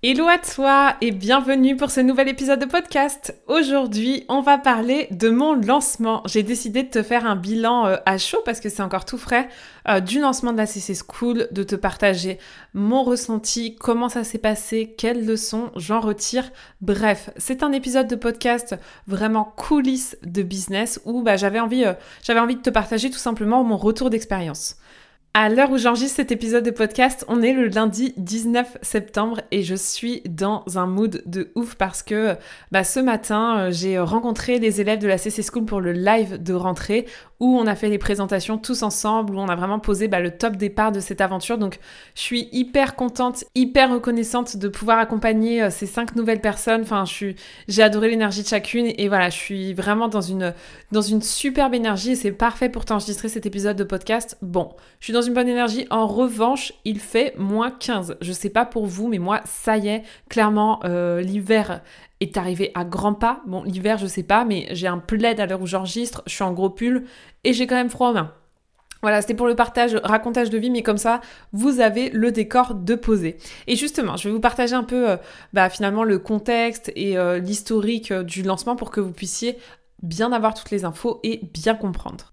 Hello à toi et bienvenue pour ce nouvel épisode de podcast. Aujourd'hui, on va parler de mon lancement. J'ai décidé de te faire un bilan euh, à chaud parce que c'est encore tout frais euh, du lancement de la CC School, de te partager mon ressenti, comment ça s'est passé, quelles leçons j'en retire. Bref, c'est un épisode de podcast vraiment coulisses de business où bah, euh, j'avais envie de te partager tout simplement mon retour d'expérience. À l'heure où j'enregistre cet épisode de podcast, on est le lundi 19 septembre et je suis dans un mood de ouf parce que bah, ce matin, euh, j'ai rencontré les élèves de la CC School pour le live de rentrée où on a fait les présentations tous ensemble, où on a vraiment posé bah, le top départ de cette aventure. Donc je suis hyper contente, hyper reconnaissante de pouvoir accompagner euh, ces cinq nouvelles personnes. Enfin, j'ai adoré l'énergie de chacune et voilà, je suis vraiment dans une, dans une superbe énergie et c'est parfait pour t'enregistrer cet épisode de podcast. Bon, je suis dans une bonne énergie. En revanche, il fait moins 15. Je sais pas pour vous, mais moi, ça y est, clairement, euh, l'hiver est arrivé à grands pas. Bon, l'hiver, je sais pas, mais j'ai un plaid à l'heure où j'enregistre, je suis en gros pull et j'ai quand même froid aux mains. Voilà, c'était pour le partage, racontage de vie, mais comme ça, vous avez le décor de poser. Et justement, je vais vous partager un peu, euh, bah, finalement, le contexte et euh, l'historique du lancement pour que vous puissiez bien avoir toutes les infos et bien comprendre.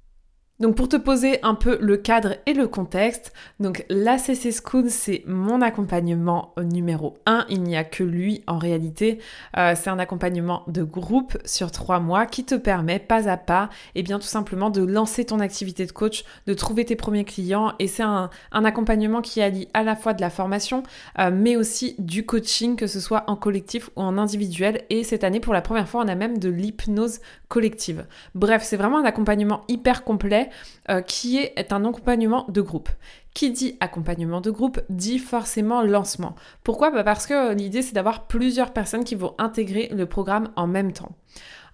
Donc pour te poser un peu le cadre et le contexte, donc l'ACC School c'est mon accompagnement numéro 1, il n'y a que lui en réalité, euh, c'est un accompagnement de groupe sur trois mois qui te permet pas à pas et eh bien tout simplement de lancer ton activité de coach, de trouver tes premiers clients. Et c'est un, accompagnement qui allie à la fois de la formation euh, mais aussi du coaching que ce soit en collectif ou en individuel. Et cette année pour la première fois on a même de l'hypnose collective. Bref c'est vraiment un accompagnement hyper complet euh, qui est un accompagnement de groupe. Qui dit accompagnement de groupe dit forcément lancement. Pourquoi? Bah, Parce que l'idée c'est d'avoir plusieurs personnes qui vont intégrer le programme en même temps.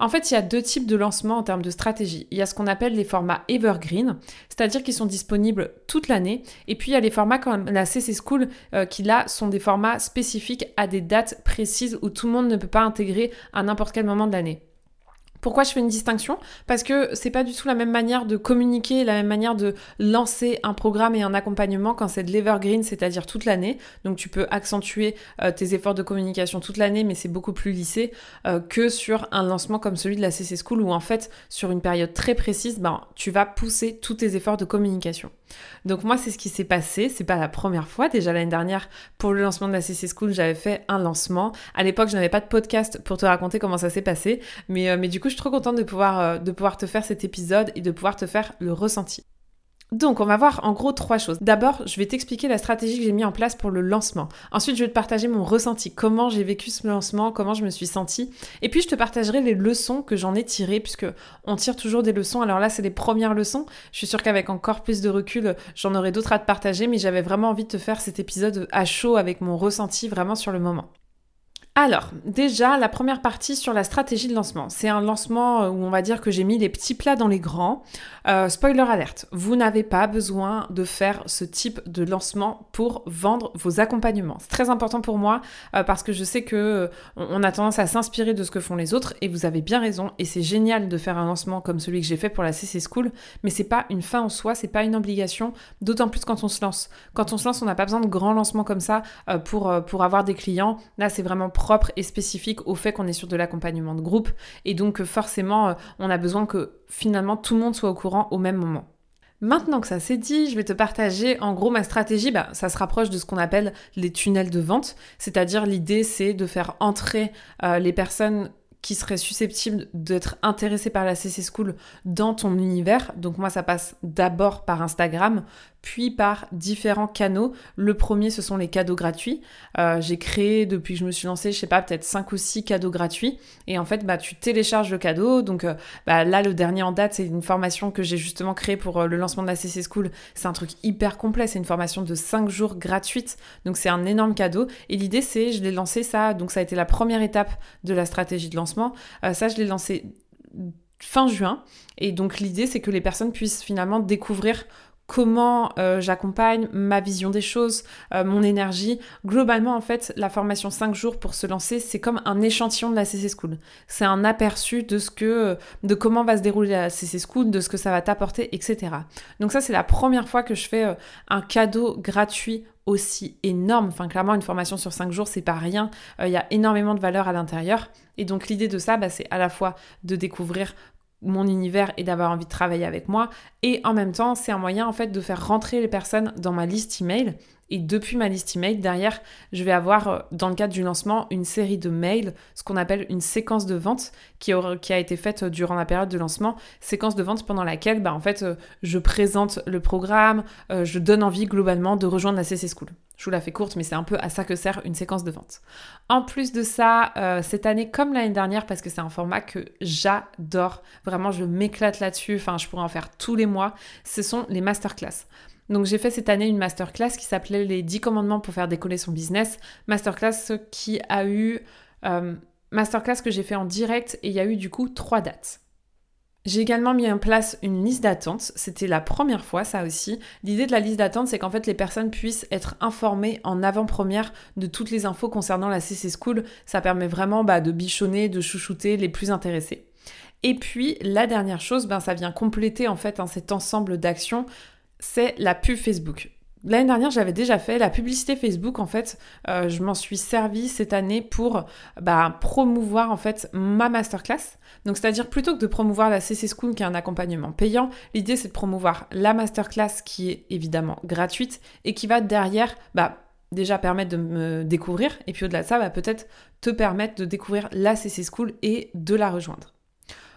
En fait, il y a deux types de lancement en termes de stratégie. Il y a ce qu'on appelle les formats evergreen, c'est-à-dire qu'ils sont disponibles toute l'année. Et puis, il y a les formats comme la CC School, euh, qui là sont des formats spécifiques à des dates précises où tout le monde ne peut pas intégrer à n'importe quel moment de l'année. Pourquoi je fais une distinction? Parce que c'est pas du tout la même manière de communiquer, la même manière de lancer un programme et un accompagnement quand c'est de l'evergreen, c'est-à-dire toute l'année. Donc tu peux accentuer euh, tes efforts de communication toute l'année, mais c'est beaucoup plus lissé euh, que sur un lancement comme celui de la CC School où en fait sur une période très précise, ben, tu vas pousser tous tes efforts de communication. Donc moi c'est ce qui s'est passé, c'est pas la première fois. Déjà l'année dernière pour le lancement de la CC School, j'avais fait un lancement. À l'époque je n'avais pas de podcast pour te raconter comment ça s'est passé, mais, euh, mais du coup je suis trop contente de pouvoir, euh, de pouvoir te faire cet épisode et de pouvoir te faire le ressenti. Donc, on va voir en gros trois choses. D'abord, je vais t'expliquer la stratégie que j'ai mis en place pour le lancement. Ensuite, je vais te partager mon ressenti, comment j'ai vécu ce lancement, comment je me suis sentie. Et puis, je te partagerai les leçons que j'en ai tirées, puisque on tire toujours des leçons. Alors là, c'est les premières leçons. Je suis sûre qu'avec encore plus de recul, j'en aurai d'autres à te partager, mais j'avais vraiment envie de te faire cet épisode à chaud avec mon ressenti vraiment sur le moment. Alors, déjà, la première partie sur la stratégie de lancement. C'est un lancement euh, où on va dire que j'ai mis les petits plats dans les grands. Euh, spoiler alerte, vous n'avez pas besoin de faire ce type de lancement pour vendre vos accompagnements. C'est très important pour moi euh, parce que je sais que on a tendance à s'inspirer de ce que font les autres et vous avez bien raison et c'est génial de faire un lancement comme celui que j'ai fait pour la CC School, mais c'est pas une fin en soi, c'est pas une obligation, d'autant plus quand on se lance. Quand on se lance, on n'a pas besoin de grands lancements comme ça pour, pour avoir des clients. Là, c'est vraiment et spécifique au fait qu'on est sur de l'accompagnement de groupe et donc forcément euh, on a besoin que finalement tout le monde soit au courant au même moment. Maintenant que ça c'est dit, je vais te partager en gros ma stratégie. Bah, ça se rapproche de ce qu'on appelle les tunnels de vente, c'est-à-dire l'idée c'est de faire entrer euh, les personnes qui seraient susceptibles d'être intéressées par la CC School dans ton univers. Donc moi, ça passe d'abord par Instagram, puis par différents canaux. Le premier, ce sont les cadeaux gratuits. Euh, j'ai créé, depuis que je me suis lancée, je sais pas, peut-être 5 ou 6 cadeaux gratuits. Et en fait, bah, tu télécharges le cadeau. Donc euh, bah, là, le dernier en date, c'est une formation que j'ai justement créée pour euh, le lancement de la CC School. C'est un truc hyper complet. C'est une formation de 5 jours gratuite. Donc c'est un énorme cadeau. Et l'idée, c'est, je l'ai lancé ça, donc ça a été la première étape de la stratégie de lancement. ça, je l'ai lancé fin juin. Et donc l'idée, c'est que les personnes puissent finalement découvrir comment euh, j'accompagne, ma vision des choses, euh, mon énergie. Globalement, en fait, la formation 5 jours pour se lancer, c'est comme un échantillon de la CC School. C'est un aperçu de ce que, euh, de comment va se dérouler la CC School, de ce que ça va t'apporter, etc. Donc ça, c'est la première fois que je fais un cadeau gratuit aussi énorme. Enfin, clairement, une formation sur 5 jours, c'est pas rien. Il y a énormément de valeur à l'intérieur. Et donc, l'idée de ça, bah, c'est à la fois de découvrir mon univers et d'avoir envie de travailler avec moi. Et en même temps, c'est un moyen en fait de faire rentrer les personnes dans ma liste email. Et depuis ma liste email, derrière, je vais avoir, euh, dans le cadre du lancement, une série de mails, ce qu'on appelle une séquence de vente qui, a été faite euh, durant la période de lancement. Séquence de vente pendant laquelle, bah, en fait, euh, je présente le programme, je donne envie globalement de rejoindre la CC School. Je vous la fais courte, mais c'est un peu à ça que sert une séquence de vente. En plus de ça, cette année comme l'année dernière, parce que c'est un format que j'adore, vraiment je m'éclate là-dessus, enfin je pourrais en faire tous les mois, ce sont les masterclass. Donc j'ai fait cette année une masterclass qui s'appelait les 10 commandements pour faire décoller son business. Masterclass qui a eu... Euh, masterclass que j'ai fait en direct et il y a eu du coup trois dates. J'ai également mis en place une liste d'attente. C'était la première fois, ça aussi. L'idée de la liste d'attente, c'est qu'en fait, les personnes puissent être informées en avant-première de toutes les infos concernant la CC School. Ça permet vraiment bah, de bichonner, de chouchouter les plus intéressés. Et puis, la dernière chose, ben, ça vient compléter en fait hein, cet ensemble d'actions, c'est la pub Facebook. L'année dernière, j'avais déjà fait la publicité Facebook. En fait, euh, je m'en suis servi cette année pour bah, promouvoir en fait ma masterclass. Donc, c'est-à-dire plutôt que de promouvoir la CC School qui est un accompagnement payant, l'idée c'est de promouvoir la masterclass qui est évidemment gratuite et qui va derrière bah, déjà permettre de me découvrir et puis au-delà de ça, va peut-être te permettre de découvrir la CC School et de la rejoindre.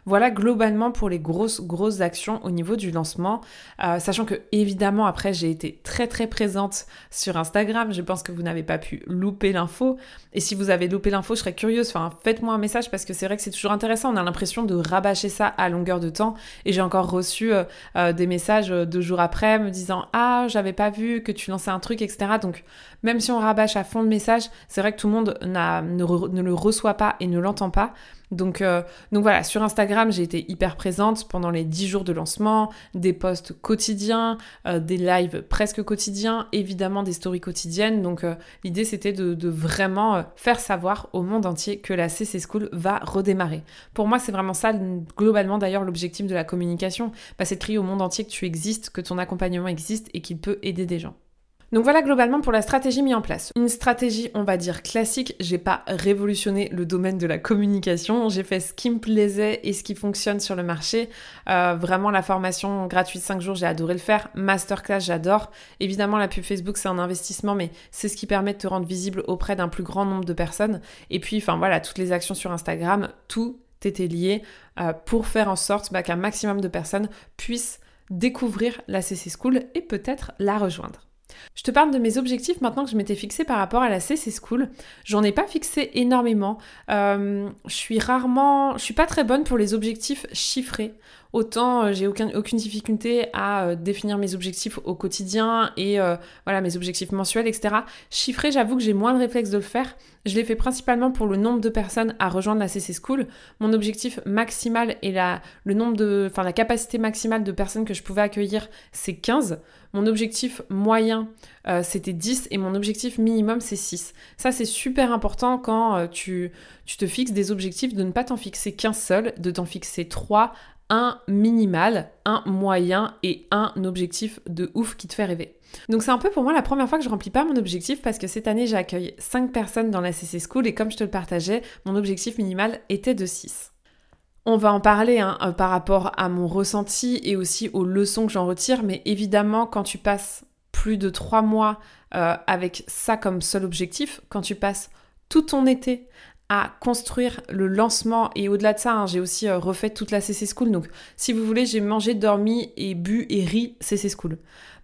Voilà globalement pour les grosses, grosses actions au niveau du lancement. Euh, sachant que évidemment après j'ai été très très présente sur Instagram. Je pense que vous n'avez pas pu louper l'info. Et si vous avez loupé l'info, je serais curieuse. Enfin, faites-moi un message parce que c'est vrai que c'est toujours intéressant. On a l'impression de rabâcher ça à longueur de temps. Et j'ai encore reçu euh, euh, des messages deux jours après me disant Ah, j'avais pas vu que tu lançais un truc, etc. Donc même si on rabâche à fond le message, c'est vrai que tout le monde ne, ne le reçoit pas et ne l'entend pas. Donc, euh, donc voilà, sur Instagram, j'ai été hyper présente pendant les 10 jours de lancement, des posts quotidiens, euh, des lives presque quotidiens, évidemment des stories quotidiennes. Donc euh, l'idée c'était de, vraiment faire savoir au monde entier que la CC School va redémarrer. Pour moi, c'est vraiment ça, globalement d'ailleurs, l'objectif de la communication. Bah, c'est de crier au monde entier que tu existes, que ton accompagnement existe et qu'il peut aider des gens. Donc voilà globalement pour la stratégie mise en place. Une stratégie, on va dire classique, j'ai pas révolutionné le domaine de la communication, j'ai fait ce qui me plaisait et ce qui fonctionne sur le marché. Euh, vraiment la formation gratuite 5 jours, j'ai adoré le faire. Masterclass, j'adore. Évidemment la pub Facebook, c'est un investissement, mais c'est ce qui permet de te rendre visible auprès d'un plus grand nombre de personnes. Et puis, enfin voilà, toutes les actions sur Instagram, tout était lié euh, pour faire en sorte bah, qu'un maximum de personnes puissent découvrir la CC School et peut-être la rejoindre. Je te parle de mes objectifs maintenant que je m'étais fixé par rapport à la CC School. J'en ai pas fixé énormément. Euh, je suis rarement, je suis pas très bonne pour les objectifs chiffrés. Autant euh, j'ai aucun, aucune difficulté à euh, définir mes objectifs au quotidien et voilà mes objectifs mensuels, etc. Chiffrés, j'avoue que j'ai moins de réflexe de le faire. Je l'ai fait principalement pour le nombre de personnes à rejoindre la CC School. Mon objectif maximal et la, le nombre de, enfin la capacité maximale de personnes que je pouvais accueillir, c'est 15. Mon objectif moyen, euh, c'était 10 et mon objectif minimum, c'est 6. Ça, c'est super important quand euh, tu, tu te fixes des objectifs de ne pas t'en fixer qu'un seul, de t'en fixer 3, un minimal, un moyen et un objectif de ouf qui te fait rêver. Donc c'est un peu pour moi la première fois que je remplis pas mon objectif parce que cette année j'accueille 5 personnes dans la CC School et comme je te le partageais, mon objectif minimal était de 6. On va en parler hein, euh, par rapport à mon ressenti et aussi aux leçons que j'en retire, mais évidemment, quand tu passes plus de trois mois euh, avec ça comme seul objectif, quand tu passes tout ton été à construire le lancement et au-delà de ça, hein, j'ai aussi euh, refait toute la CC School. Donc, si vous voulez, j'ai mangé, dormi et bu et ri CC School.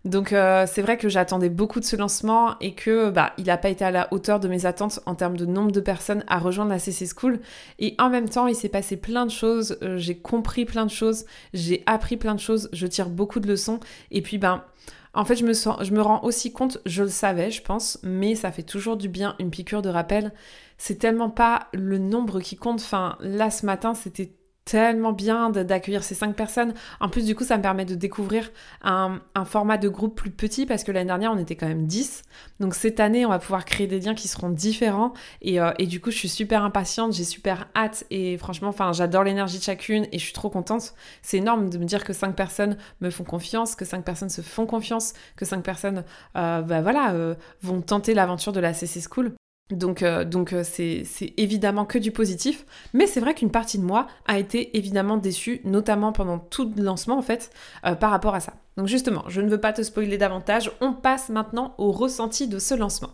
Donc euh, c'est vrai que j'attendais beaucoup de ce lancement et que bah, il n'a pas été à la hauteur de mes attentes en termes de nombre de personnes à rejoindre la CC School. Et en même temps, il s'est passé plein de choses, euh, j'ai compris plein de choses, j'ai appris plein de choses, je tire beaucoup de leçons. Et puis ben, en fait, je me, sens, je me rends aussi compte, je le savais, je pense, mais ça fait toujours du bien une piqûre de rappel. C'est tellement pas le nombre qui compte. Enfin, là ce matin, c'était tellement bien d'accueillir ces cinq personnes. En plus, du coup, ça me permet de découvrir un, format de groupe plus petit parce que l'année dernière, on était quand même 10. Donc cette année, on va pouvoir créer des liens qui seront différents. Et, euh, et du coup, je suis super impatiente, j'ai super hâte. Et franchement, j'adore l'énergie de chacune et je suis trop contente. C'est énorme de me dire que cinq personnes me font confiance, que cinq personnes se font confiance, que cinq personnes, euh, bah voilà, euh, vont tenter l'aventure de la CC School. Donc, euh, euh, c'est, évidemment que du positif, mais c'est vrai qu'une partie de moi a été évidemment déçue, notamment pendant tout le lancement en fait, euh, par rapport à ça. Donc justement, je ne veux pas te spoiler davantage, on passe maintenant au ressenti de ce lancement.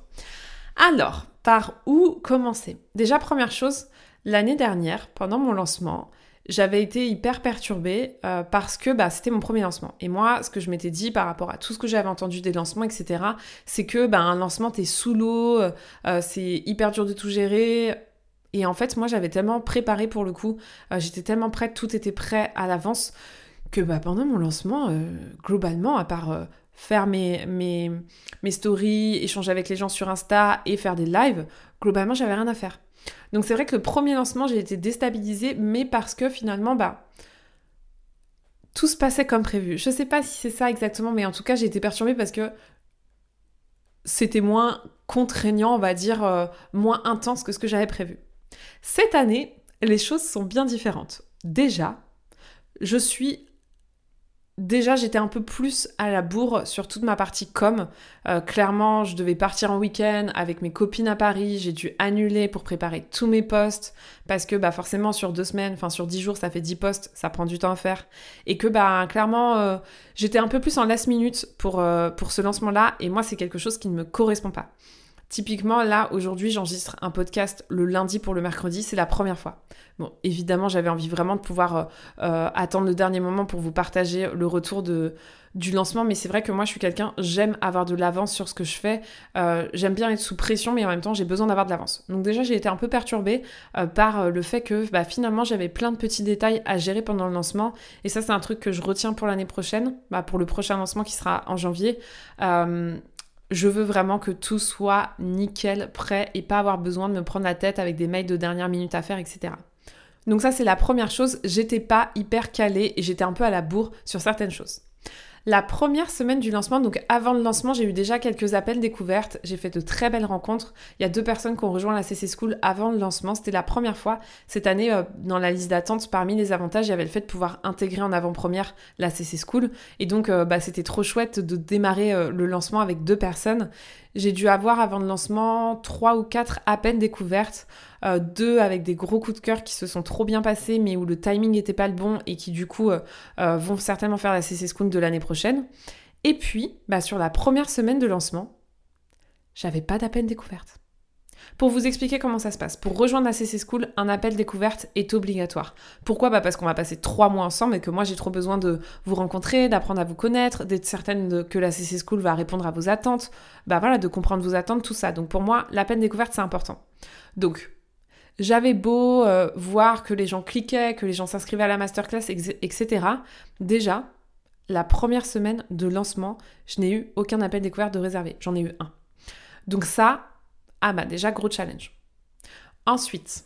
Alors, par où commencer? Déjà, première chose, l'année dernière, pendant mon lancement, j'avais été hyper perturbée euh, parce que bah, c'était mon premier lancement. Et moi, ce que je m'étais dit par rapport à tout ce que j'avais entendu des lancements, etc., c'est que bah, un lancement, t'es sous l'eau, euh, euh, c'est hyper dur de tout gérer. Et en fait, moi, j'avais tellement préparé pour le coup, j'étais tellement prête, tout était prêt à l'avance, que bah, pendant mon lancement, globalement, à part faire mes, mes, mes stories, échanger avec les gens sur Insta et faire des lives, globalement, j'avais rien à faire. Donc c'est vrai que le premier lancement, j'ai été déstabilisée, mais parce que finalement, bah, tout se passait comme prévu. Je sais pas si c'est ça exactement, mais en tout cas, j'ai été perturbée parce que c'était moins contraignant, on va dire, euh, moins intense que ce que j'avais prévu. Cette année, les choses sont bien différentes. Déjà, je suis Déjà, j'étais un peu plus à la bourre sur toute ma partie com. Euh, clairement, je devais partir en week-end avec mes copines à Paris. J'ai dû annuler pour préparer tous mes posts parce que bah forcément sur deux semaines, enfin sur dix jours, ça fait dix posts, ça prend du temps à faire. Et que bah clairement, euh, j'étais un peu plus en last minute pour, euh, pour ce lancement-là. Et moi, c'est quelque chose qui ne me correspond pas. Typiquement, là, aujourd'hui, j'enregistre un podcast le lundi pour le mercredi, c'est la première fois. Bon, évidemment, j'avais envie vraiment de pouvoir euh, euh, attendre le dernier moment pour vous partager le retour du lancement, mais c'est vrai que moi, je suis quelqu'un, j'aime avoir de l'avance sur ce que je fais. Euh, j'aime bien être sous pression, mais en même temps, j'ai besoin d'avoir de l'avance. Donc déjà, j'ai été un peu perturbée par le fait que bah, finalement, j'avais plein de petits détails à gérer pendant le lancement, et ça, c'est un truc que je retiens pour l'année prochaine, bah, pour le prochain lancement qui sera en janvier je veux vraiment que tout soit nickel, prêt et pas avoir besoin de me prendre la tête avec des mails de dernière minute à faire, etc. Donc ça c'est la première chose, j'étais pas hyper calée et j'étais un peu à la bourre sur certaines choses. La première semaine du lancement, donc avant le lancement, j'ai eu déjà quelques appels découvertes. J'ai fait de très belles rencontres. Il y a deux personnes qui ont rejoint la CC School avant le lancement. C'était la première fois cette année euh, dans la liste d'attente. Parmi les avantages, il y avait le fait de pouvoir intégrer en avant-première la CC School. Et donc, euh, bah, c'était trop chouette de démarrer euh, le lancement avec deux personnes. J'ai dû avoir avant le lancement trois ou quatre peine découvertes, euh, deux avec des gros coups de cœur qui se sont trop bien passés mais où le timing n'était pas le bon et qui du coup euh, euh, vont certainement faire la CC School de l'année prochaine. Et puis, bah, sur la première semaine de lancement, j'avais pas peine découverte. Pour vous expliquer comment ça se passe, pour rejoindre la CC School, un appel découverte est obligatoire. Pourquoi? Bah Parce qu'on va passer trois mois ensemble et que moi j'ai trop besoin de vous rencontrer, d'apprendre à vous connaître, d'être certaine que la CC School va répondre à vos attentes, bah voilà, de comprendre vos attentes, tout ça. Donc pour moi, l'appel découverte c'est important. Donc j'avais beau euh, voir que les gens cliquaient, que les gens s'inscrivaient à la masterclass, etc. Déjà, la première semaine de lancement, je n'ai eu aucun appel découverte de réservé. J'en ai eu un. Donc ça, ah bah déjà gros challenge. Ensuite,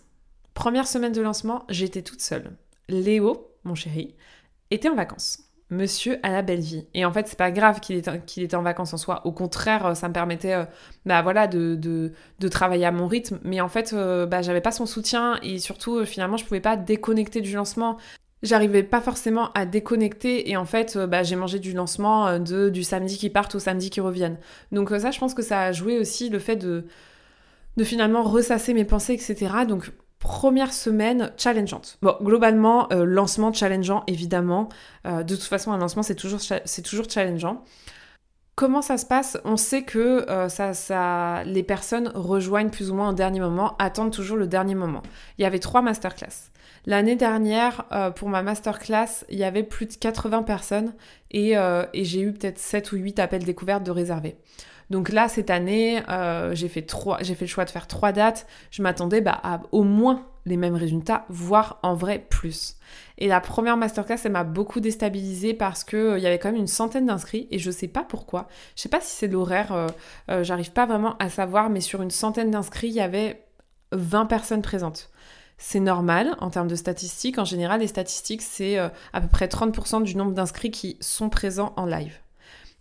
première semaine de lancement, j'étais toute seule. Léo, mon chéri, était en vacances. Monsieur à la belle vie. Et en fait, c'est pas grave qu'il était, en vacances en soi. Au contraire, ça me permettait euh, bah, voilà, de, travailler à mon rythme. Mais en fait, euh, bah, j'avais pas son soutien et surtout, euh, finalement, je pouvais pas déconnecter du lancement. J'arrivais pas forcément à déconnecter et en fait, bah, j'ai mangé du lancement de, du samedi qui partent au samedi qui reviennent. Donc ça, je pense que ça a joué aussi le fait de, de finalement ressasser mes pensées, etc. Donc première semaine challengeante. Bon, globalement, euh, lancement challengeant, évidemment. Euh, de toute façon, un lancement, c'est toujours, challengeant. comment ça se passe? On sait que ça, ça, les personnes rejoignent plus ou moins au dernier moment, attendent toujours le dernier moment. Il y avait trois masterclass. L'année dernière, pour ma masterclass, il y avait plus de 80 personnes et, et j'ai eu peut-être 7 ou 8 appels découvertes de réservés. Donc là, cette année, euh, j'ai fait, le choix de faire trois dates. Je m'attendais bah, à au moins les mêmes résultats, voire en vrai plus. Et la première masterclass, elle m'a beaucoup déstabilisée parce qu'il euh, y avait quand même une centaine d'inscrits et je sais pas pourquoi. Je sais pas si c'est l'horaire, euh, j'arrive pas vraiment à savoir, mais sur une centaine d'inscrits, il y avait 20 personnes présentes. C'est normal en termes de statistiques. En général, les statistiques, c'est à peu près 30% du nombre d'inscrits qui sont présents en live.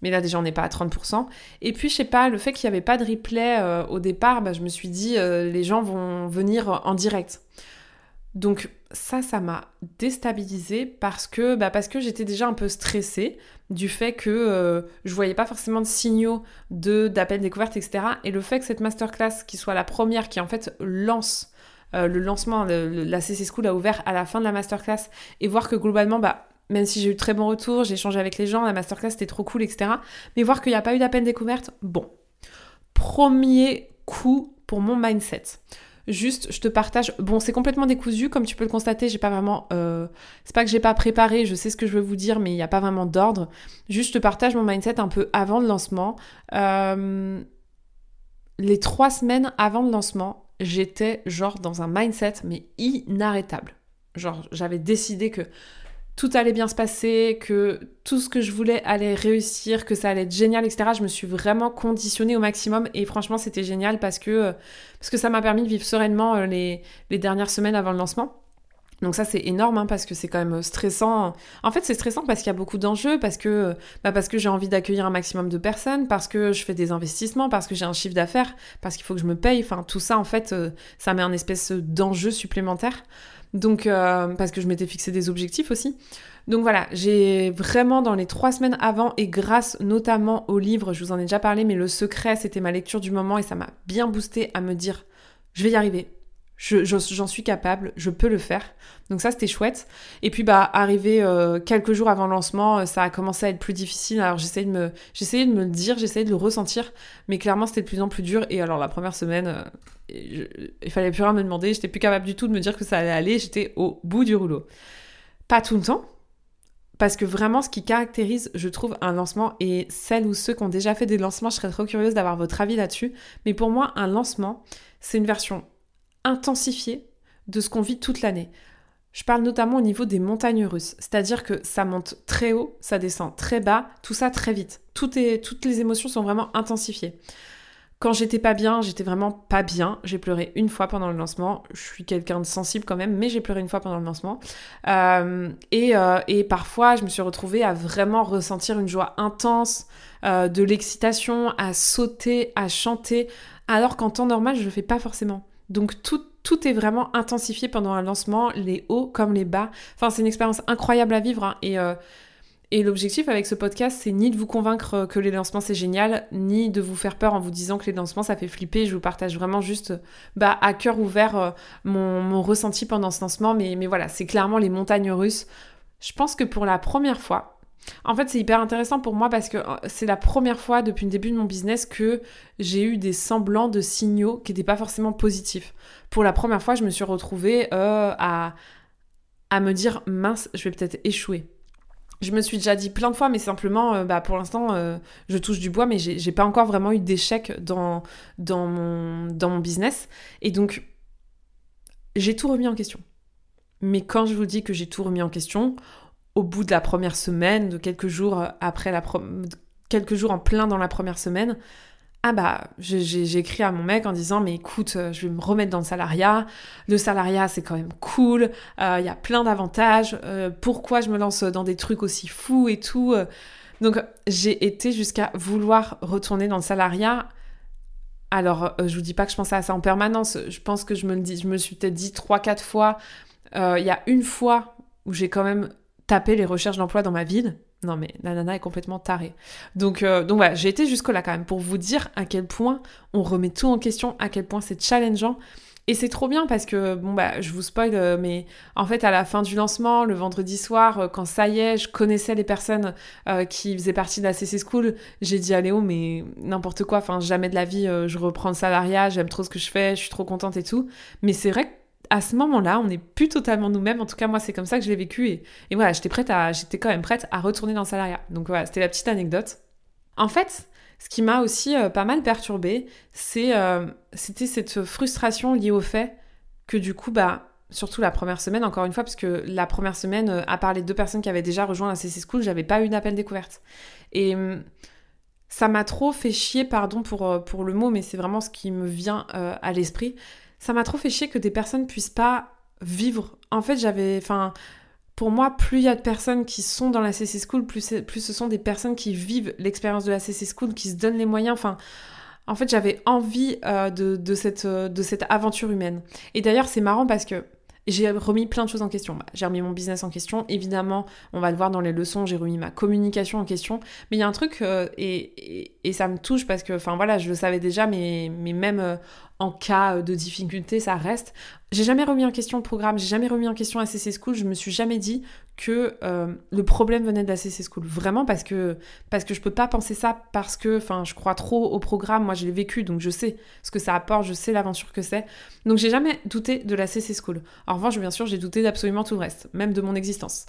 Mais là, déjà, on n'est pas à 30%. Et puis, je sais pas, le fait qu'il n'y avait pas de replay euh, au départ, bah, je me suis dit, euh, les gens vont venir en direct. Donc ça, ça m'a déstabilisée parce que, bah, que j'étais déjà un peu stressée du fait que euh, je voyais pas forcément de signaux de d'appel découverte, etc. Et le fait que cette masterclass, qui soit la première qui en fait lance le lancement, la CC School a ouvert à la fin de la masterclass et voir que globalement, bah, même si j'ai eu de très bons retours, j'ai échangé avec les gens, la masterclass c'était trop cool, etc. Mais voir qu'il n'y a pas eu d'appel découverte, bon. Premier coup pour mon mindset. Juste, je te partage. Bon, c'est complètement décousu, comme tu peux le constater. J'ai pas vraiment. Euh, c'est pas que j'ai pas préparé. Je sais ce que je veux vous dire, mais il n'y a pas vraiment d'ordre. Juste, je te partage mon mindset un peu avant le lancement. Euh, les trois semaines avant le lancement, j'étais genre dans un mindset mais inarrêtable. Genre, j'avais décidé que tout allait bien se passer, que tout ce que je voulais allait réussir, que ça allait être génial, etc. Je me suis vraiment conditionnée au maximum et franchement c'était génial parce que, euh, parce ça m'a permis de vivre sereinement euh, les dernières semaines avant le lancement. Donc ça c'est énorme hein, parce que c'est quand même stressant. En fait c'est stressant parce qu'il y a beaucoup d'enjeux, parce que bah parce que j'ai envie d'accueillir un maximum de personnes, parce que je fais des investissements, parce que j'ai un chiffre d'affaires, parce qu'il faut que je me paye. Enfin tout ça en fait euh, ça met un espèce d'enjeu supplémentaire. Donc, euh, parce que je m'étais fixé des objectifs aussi. Donc voilà, j'ai vraiment dans les trois semaines avant, et grâce notamment au livre, je vous en ai déjà parlé, mais le secret, c'était ma lecture du moment et ça m'a bien boosté à me dire, je vais y arriver, j'en suis capable, je peux le faire. Donc ça, c'était chouette. Et puis, bah, arrivé euh, quelques jours avant le lancement, euh, ça a commencé à être plus difficile. Alors, j'essayais de me, j'essayais de me le dire, j'essayais de le ressentir, mais clairement, c'était de plus en plus dur. Et alors, la première semaine, euh, il fallait plus rien me demander, j'étais plus capable du tout de me dire que ça allait aller, j'étais au bout du rouleau. Pas tout le temps, parce que vraiment, ce qui caractérise, je trouve, un lancement, et celles ou ceux qui ont déjà fait des lancements, je serais trop curieuse d'avoir votre avis là-dessus. Mais pour moi, un lancement, c'est une version intensifié de ce qu'on vit toute l'année. Je parle notamment au niveau des montagnes russes, c'est-à-dire que ça monte très haut, ça descend très bas, tout ça très vite. Toutes les émotions sont vraiment intensifiées. Quand j'étais pas bien, j'étais vraiment pas bien. J'ai pleuré une fois pendant le lancement. Je suis quelqu'un de sensible quand même, mais j'ai pleuré une fois pendant le lancement. Euh, et, euh, et, parfois, je me suis retrouvée à vraiment ressentir une joie intense, euh, de l'excitation, à sauter, à chanter, alors qu'en temps normal, je le fais pas forcément. Donc tout, tout est vraiment intensifié pendant un lancement, les hauts comme les bas. Enfin, c'est une expérience incroyable à vivre. Hein. Et, euh, et l'objectif avec ce podcast, c'est ni de vous convaincre que les lancements c'est génial, ni de vous faire peur en vous disant que les lancements ça fait flipper. Je vous partage vraiment juste bah, à cœur ouvert euh, mon, mon, ressenti pendant ce lancement. Mais voilà, c'est clairement les montagnes russes. Je pense que pour la première fois, en fait, c'est hyper intéressant pour moi parce que euh, c'est la première fois depuis le début de mon business que j'ai eu des semblants de signaux qui n'étaient pas forcément positifs. Pour la première fois, je me suis retrouvée euh, à, me dire mince, je vais peut-être échouer. Je me suis déjà dit plein de fois, mais simplement, euh, bah, pour l'instant, je touche du bois, mais j'ai pas encore vraiment eu d'échec dans mon business. Et donc, j'ai tout remis en question. Mais quand je vous dis que j'ai tout remis en question, au bout de la première semaine, de quelques jours en plein dans la première semaine, ah bah j'ai écrit à mon mec en disant mais écoute euh, je vais me remettre dans le salariat, le salariat c'est quand même cool, euh, il y a plein d'avantages, euh, pourquoi je me lance dans des trucs aussi fous et tout. Donc j'ai été jusqu'à vouloir retourner dans le salariat. Alors je vous dis pas que je pensais à ça en permanence, je pense que je me je me suis peut-être dit trois quatre fois. Il y a une fois où j'ai quand même taper les recherches d'emploi dans ma ville. Non mais la nana est complètement tarée. Donc, euh, donc voilà, j'ai été jusque là quand même pour vous dire à quel point on remet tout en question, à quel point c'est challengeant. Et c'est trop bien parce que, bon, bah, je vous spoil, euh, mais en fait, à la fin du lancement, le vendredi soir, euh, quand ça y est, je connaissais les personnes euh, qui faisaient partie de la CC School, j'ai dit à Léo, mais n'importe quoi, enfin, jamais de la vie, je reprends le salariat, j'aime trop ce que je fais, je suis trop contente et tout. Mais c'est vrai qu'à ce moment-là, on n'est plus totalement nous-mêmes. En tout cas, moi, c'est comme ça que je l'ai vécu. Et, et voilà, j'étais prête à, j'étais quand même prête à retourner dans le salariat. Donc voilà, c'était la petite anecdote. En fait, ce qui m'a aussi euh, pas mal perturbée, c'est, euh, c'était cette frustration liée au fait que du coup, bah, surtout la première semaine, encore une fois, parce que la première semaine, euh, à part les deux personnes qui avaient déjà rejoint la CC School, j'avais pas eu d'appel découverte. Et hum, ça m'a trop fait chier, pardon pour, pour le mot, mais c'est vraiment ce qui me vient à l'esprit. Ça m'a trop fait chier que des personnes puissent pas vivre. En fait, j'avais. Enfin, pour moi, plus il y a de personnes qui sont dans la CC School, plus, plus ce sont des personnes qui vivent l'expérience de la CC School, qui se donnent les moyens. Enfin, en fait, j'avais envie euh, de, cette, euh, de cette aventure humaine. Et d'ailleurs, c'est marrant parce que j'ai remis plein de choses en question. J'ai remis mon business en question. Évidemment, on va le voir dans les leçons, j'ai remis ma communication en question. Mais il y a un truc, euh, et, ça me touche parce que, enfin voilà, je le savais déjà, mais, mais même en cas de difficulté, ça reste. J'ai jamais remis en question le programme, j'ai jamais remis en question la CC School, je me suis jamais dit que euh, le problème venait de la CC School. Vraiment parce que, parce que je peux pas penser ça parce que enfin, je crois trop au programme, moi je l'ai vécu donc je sais ce que ça apporte, je sais l'aventure que c'est. Donc j'ai jamais douté de la CC School. En revanche, bien sûr, j'ai douté d'absolument tout le reste, même de mon existence.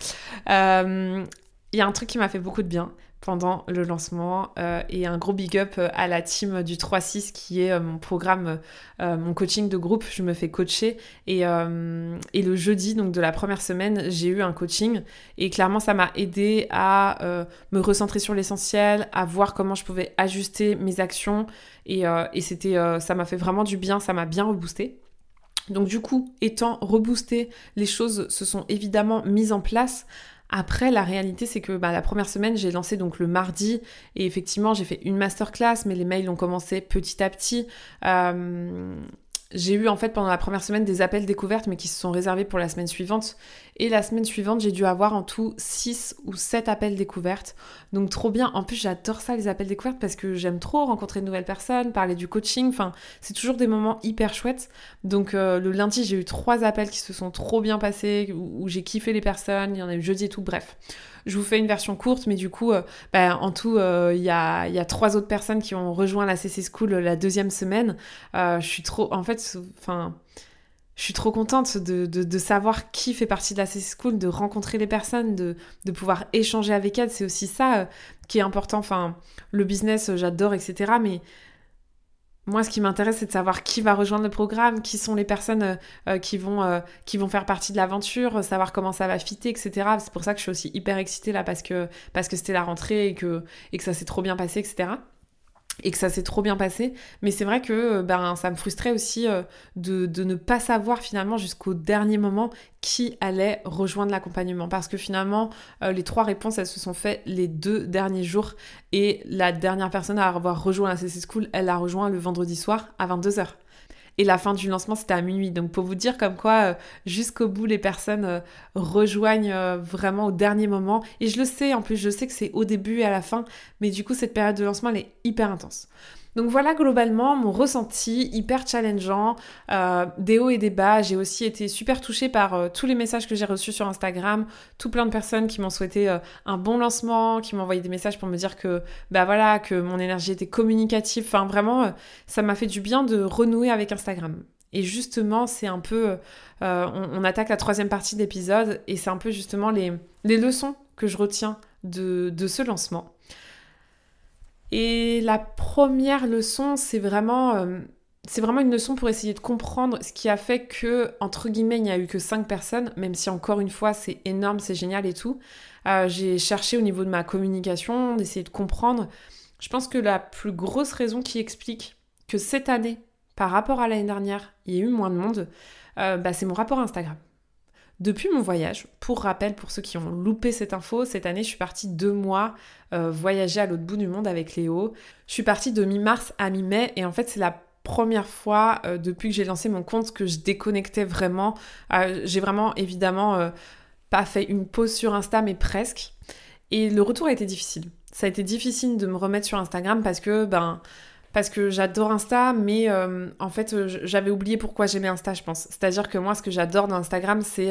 Euh, il y a un truc qui m'a fait beaucoup de bien, pendant le lancement euh, et un gros big up euh, à la team du 3-6 qui est euh, mon programme, mon coaching de groupe. Je me fais coacher. Et, et le jeudi donc de la première semaine j'ai eu un coaching. Et clairement ça m'a aidé à me recentrer sur l'essentiel, à voir comment je pouvais ajuster mes actions. Et, et c'était ça m'a fait vraiment du bien, ça m'a bien reboosté. Donc du coup, étant reboosté, les choses se sont évidemment mises en place après, la réalité, c'est que bah, la première semaine, j'ai lancé donc le mardi et effectivement, j'ai fait une masterclass, mais les mails ont commencé petit à petit. Euh, j'ai eu en fait pendant la première semaine des appels découvertes mais qui se sont réservés pour la semaine suivante. Et la semaine suivante, j'ai dû avoir en tout 6 ou 7 appels découvertes. Donc trop bien. En plus, j'adore ça les appels découvertes parce que j'aime trop rencontrer de nouvelles personnes, parler du coaching. Enfin, c'est toujours des moments hyper chouettes. Donc euh, le lundi, j'ai eu 3 appels qui se sont trop bien passés, où, j'ai kiffé les personnes. Il y en a eu jeudi et tout. Bref. Je vous fais une version courte, mais du coup, euh, bah, en tout, euh, il y, a, y, a, trois autres personnes qui ont rejoint la CC School la deuxième semaine. Je suis trop, en fait, enfin, je suis trop contente de, savoir qui fait partie de la CC School, de rencontrer les personnes, de, pouvoir échanger avec elles. C'est aussi ça qui est important. Enfin, le business, j'adore, etc. Mais moi, ce qui m'intéresse, c'est de savoir qui va rejoindre le programme, qui sont les personnes euh, euh, qui, vont, euh, faire partie de l'aventure, savoir comment ça va fitter, etc. C'est pour ça que je suis aussi hyper excitée là parce que c'était la rentrée et que ça s'est trop bien passé, etc et que ça s'est trop bien passé. Mais c'est vrai que euh, ben, ça me frustrait aussi euh, de, ne pas savoir finalement jusqu'au dernier moment qui allait rejoindre l'accompagnement. Parce que finalement, euh, les trois réponses, elles se sont faites les deux derniers jours. Et la dernière personne à avoir rejoint la CC School, elle a rejoint le vendredi soir à 22h. Et la fin du lancement, c'était à minuit. Donc pour vous dire comme quoi, euh, jusqu'au bout, les personnes euh, rejoignent euh, vraiment au dernier moment. Et je le sais, en plus, je sais que c'est au début et à la fin. Mais du coup, cette période de lancement, elle est hyper intense. Donc voilà globalement mon ressenti hyper challengeant, euh, des hauts et des bas. J'ai aussi été super touchée par euh, tous les messages que j'ai reçus sur Instagram, tout plein de personnes qui m'ont souhaité euh, un bon lancement, qui m'ont envoyé des messages pour me dire que bah voilà que mon énergie était communicative. Enfin vraiment, ça m'a fait du bien de renouer avec Instagram. Et justement, c'est un peu, on, attaque la troisième partie de l'épisode et c'est un peu justement les, les leçons que je retiens de, de ce lancement. Et la première leçon, c'est vraiment, euh, vraiment une leçon pour essayer de comprendre ce qui a fait que, entre guillemets, il n'y a eu que 5 personnes, même si encore une fois, c'est énorme, c'est génial et tout. Euh, j'ai cherché au niveau de ma communication, d'essayer de comprendre. Je pense que la plus grosse raison qui explique que cette année, par rapport à l'année dernière, il y a eu moins de monde, euh, bah, c'est mon rapport Instagram. Depuis mon voyage, pour rappel, pour ceux qui ont loupé cette info, cette année, je suis partie deux mois euh, voyager à l'autre bout du monde avec Léo. Je suis partie de mi-mars à mi-mai et en fait, c'est la première fois euh, depuis que j'ai lancé mon compte que je déconnectais vraiment. Euh, j'ai vraiment, évidemment, pas fait une pause sur Insta, mais presque. Et le retour a été difficile. Ça a été difficile de me remettre sur Instagram parce que, ben, parce que j'adore Insta, mais en fait, j'avais oublié pourquoi j'aimais Insta, je pense. C'est-à-dire que moi, ce que j'adore dans Instagram, c'est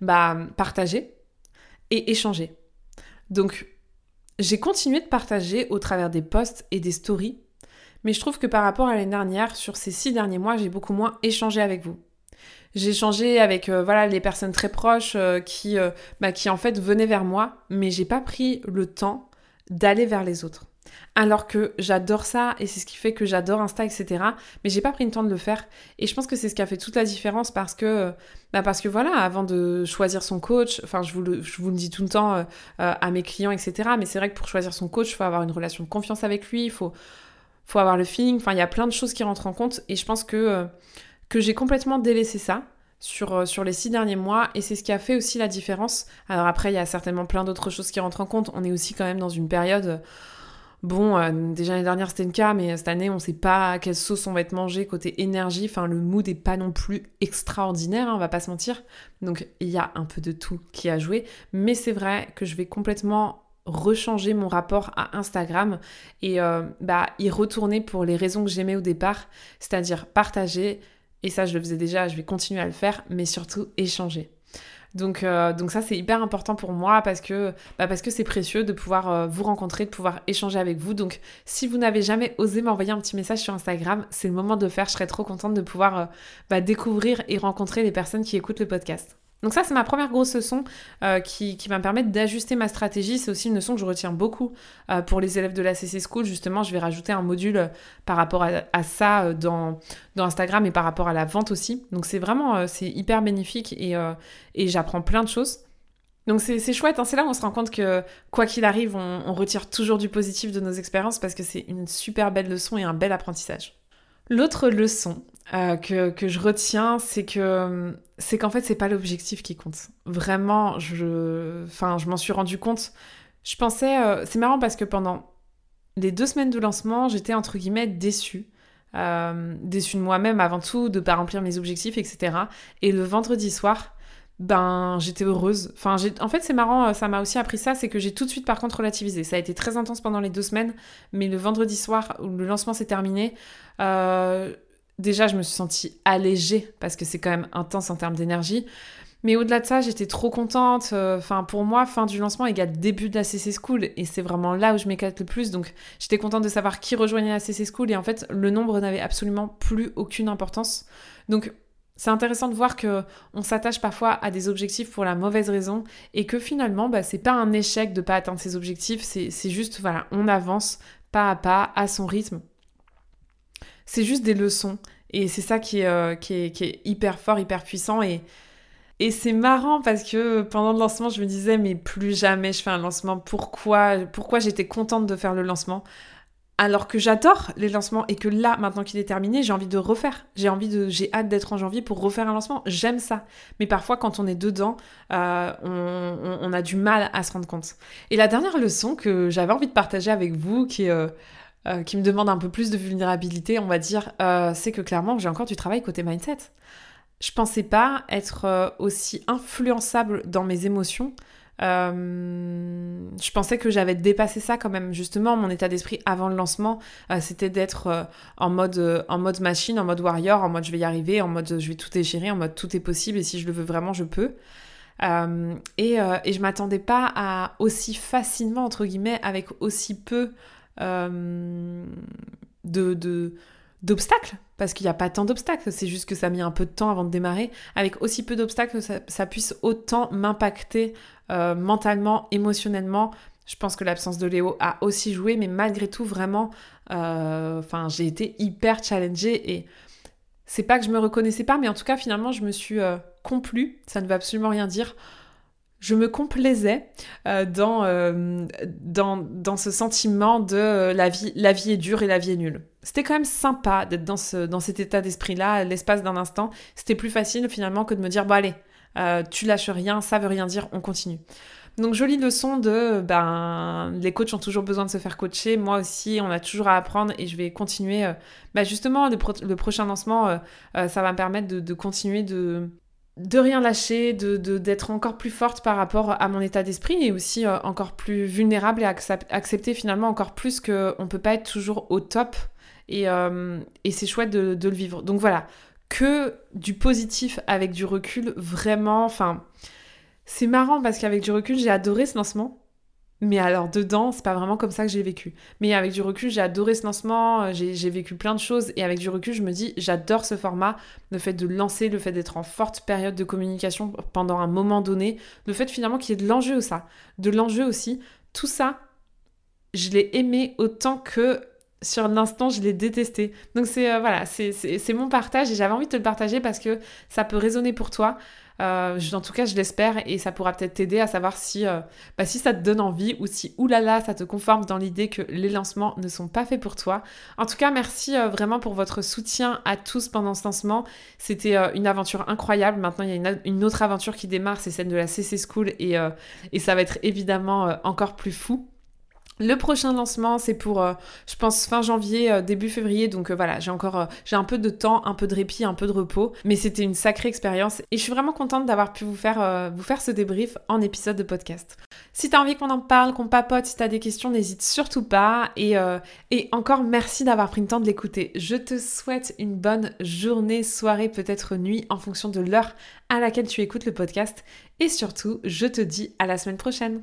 bah, partager et échanger. Donc, j'ai continué de partager au travers des posts et des stories, mais je trouve que par rapport à l'année dernière, sur ces six derniers mois, j'ai beaucoup moins échangé avec vous. J'ai échangé avec euh, voilà les personnes très proches euh, qui, euh, bah, qui en fait venaient vers moi, mais j'ai pas pris le temps d'aller vers les autres. Alors que j'adore ça et c'est ce qui fait que j'adore Insta, etc. Mais j'ai pas pris le temps de le faire. Et je pense que c'est ce qui a fait toute la différence parce que, bah parce que voilà, avant de choisir son coach, enfin je vous le, dis tout le temps à mes clients, etc. Mais c'est vrai que pour choisir son coach, il faut avoir une relation de confiance avec lui, il faut, avoir le feeling. Enfin, il y a plein de choses qui rentrent en compte. Et je pense que que j'ai complètement délaissé ça sur, euh, sur les six derniers mois et c'est ce qui a fait aussi la différence. Alors après, il y a certainement plein d'autres choses qui rentrent en compte. On est aussi quand même dans une période... Euh, bon, euh, déjà l'année dernière c'était le cas, mais cette année on sait pas quelle sauce on va être mangé côté énergie. Enfin, le mood est pas non plus extraordinaire, hein, on va pas se mentir. Donc il y a un peu de tout qui a joué, mais c'est vrai que je vais complètement rechanger mon rapport à Instagram et bah y retourner pour les raisons que j'aimais au départ, c'est-à-dire partager, et ça, je le faisais déjà, je vais continuer à le faire, mais surtout échanger. Donc, euh, donc ça, c'est hyper important pour moi parce que bah parce que c'est précieux de pouvoir euh, vous rencontrer, de pouvoir échanger avec vous. Donc, si vous n'avez jamais osé m'envoyer un petit message sur Instagram, c'est le moment de le faire. Je serais trop contente de pouvoir euh, bah, découvrir et rencontrer les personnes qui écoutent le podcast. Donc ça, c'est ma première grosse leçon euh, qui, va me permettre d'ajuster ma stratégie. C'est aussi une leçon que je retiens beaucoup euh, pour les élèves de la CC School. Justement, je vais rajouter un module euh, par rapport à, ça dans, Instagram et par rapport à la vente aussi. Donc c'est vraiment, c'est hyper bénéfique et, et j'apprends plein de choses. Donc c'est chouette, hein. c'est là où on se rend compte que quoi qu'il arrive, on, on retire toujours du positif de nos expériences parce que c'est une super belle leçon et un bel apprentissage. L'autre leçon, euh, que, que, je retiens, c'est que c'est qu'en fait c'est pas l'objectif qui compte. Vraiment, je, enfin, je m'en suis rendu compte. Je pensais, euh, c'est marrant parce que pendant les deux semaines de lancement, j'étais entre guillemets déçue. Euh, déçue de moi-même avant tout, de pas remplir mes objectifs, etc. Et le vendredi soir, ben j'étais heureuse. Enfin, en fait, c'est marrant, ça m'a aussi appris ça, c'est que j'ai tout de suite par contre relativisé. Ça a été très intense pendant les deux semaines, mais le vendredi soir où le lancement s'est terminé, euh, déjà, je me suis sentie allégée parce que c'est quand même intense en termes d'énergie. Mais au-delà de ça, j'étais trop contente. Euh, enfin, pour moi, fin du lancement égale début de la CC School. Et c'est vraiment là où je m'éclate le plus. Donc, j'étais contente de savoir qui rejoignait la CC School. Et en fait, le nombre n'avait absolument plus aucune importance. Donc, c'est intéressant de voir que on s'attache parfois à des objectifs pour la mauvaise raison et que finalement, bah, c'est pas un échec de pas atteindre ses objectifs. C'est juste, voilà, on avance pas à pas, à son rythme. C'est juste des leçons. Et c'est ça qui est, euh, qui est, hyper fort, hyper puissant. Et, et c'est marrant parce que pendant le lancement, je me disais, mais plus jamais je fais un lancement. Pourquoi, pourquoi j'étais contente de faire le lancement? Alors que j'adore les lancements et que là, maintenant qu'il est terminé, j'ai envie de refaire. J'ai envie de, j'ai hâte d'être en janvier pour refaire un lancement. J'aime ça. Mais parfois, quand on est dedans, euh, on, a du mal à se rendre compte. Et la dernière leçon que j'avais envie de partager avec vous, qui euh, euh, qui me demande un peu plus de vulnérabilité, on va dire, c'est que clairement, j'ai encore du travail côté mindset. Je pensais pas être aussi influençable dans mes émotions. Je pensais que j'avais dépassé ça quand même. Justement, mon état d'esprit avant le lancement, c'était d'être en, mode, en mode machine, en mode warrior, en mode je vais y arriver, en mode je vais tout déchirer, en mode tout est possible et si je le veux vraiment, je peux. et, et je m'attendais pas à aussi facilement, entre guillemets, avec aussi peu euh, de, d'obstacles, parce qu'il n'y a pas tant d'obstacles, c'est juste que ça a mis un peu de temps avant de démarrer. Avec aussi peu d'obstacles, ça, puisse autant m'impacter euh, mentalement, émotionnellement. Je pense que l'absence de Léo a aussi joué, mais malgré tout, vraiment, euh, j'ai été hyper challengée et c'est pas que je me reconnaissais pas, mais en tout cas, finalement, je me suis complu, ça ne veut absolument rien dire, je me complaisais euh, dans, euh, dans, dans, ce sentiment de euh, la, vie, la vie est dure et la vie est nulle. C'était quand même sympa d'être dans, ce, dans cet état d'esprit-là, l'espace d'un instant. C'était plus facile finalement que de me dire, bon allez, tu lâches rien, ça veut rien dire, on continue. Donc jolie leçon de, ben, les coachs ont toujours besoin de se faire coacher, moi aussi, on a toujours à apprendre et je vais continuer. Ben, justement, le, prochain lancement, ça va me permettre de, continuer de de rien lâcher, de d'être encore plus forte par rapport à mon état d'esprit et aussi euh, encore plus vulnérable et accepter finalement encore plus qu'on ne peut pas être toujours au top et, et c'est chouette de, de, le vivre. Donc voilà, que du positif avec du recul, vraiment, enfin, c'est marrant parce qu'avec du recul, j'ai adoré ce lancement. Mais alors dedans, c'est pas vraiment comme ça que j'ai vécu. Mais avec du recul, j'ai adoré ce lancement, euh, j'ai vécu plein de choses et avec du recul, je me dis, j'adore ce format, le fait de lancer, le fait d'être en forte période de communication pendant un moment donné, le fait finalement qu'il y ait de l'enjeu ça, de l'enjeu aussi, tout ça, je l'ai aimé autant que sur l'instant, je l'ai détesté. Donc c'est euh, voilà, c'est mon partage et j'avais envie de te le partager parce que ça peut résonner pour toi. Euh, en tout cas, je l'espère et ça pourra peut-être t'aider à savoir si, euh, bah, si ça te donne envie ou si, oulala, ça te conforme dans l'idée que les lancements ne sont pas faits pour toi. En tout cas, merci vraiment pour votre soutien à tous pendant ce lancement. C'était une aventure incroyable. Maintenant, il y a une, autre aventure qui démarre, c'est celle de la CC School et, et ça va être évidemment encore plus fou. Le prochain lancement, c'est pour, euh, je pense, fin janvier, euh, début février. Donc euh, voilà, j'ai encore, j'ai un peu de temps, un peu de répit, un peu de repos. Mais c'était une sacrée expérience et je suis vraiment contente d'avoir pu vous faire, ce débrief en épisode de podcast. Si t'as envie qu'on en parle, qu'on papote, si t'as des questions, n'hésite surtout pas. Et encore merci d'avoir pris le temps de l'écouter. Je te souhaite une bonne journée, soirée, peut-être nuit, en fonction de l'heure à laquelle tu écoutes le podcast. Et surtout, je te dis à la semaine prochaine.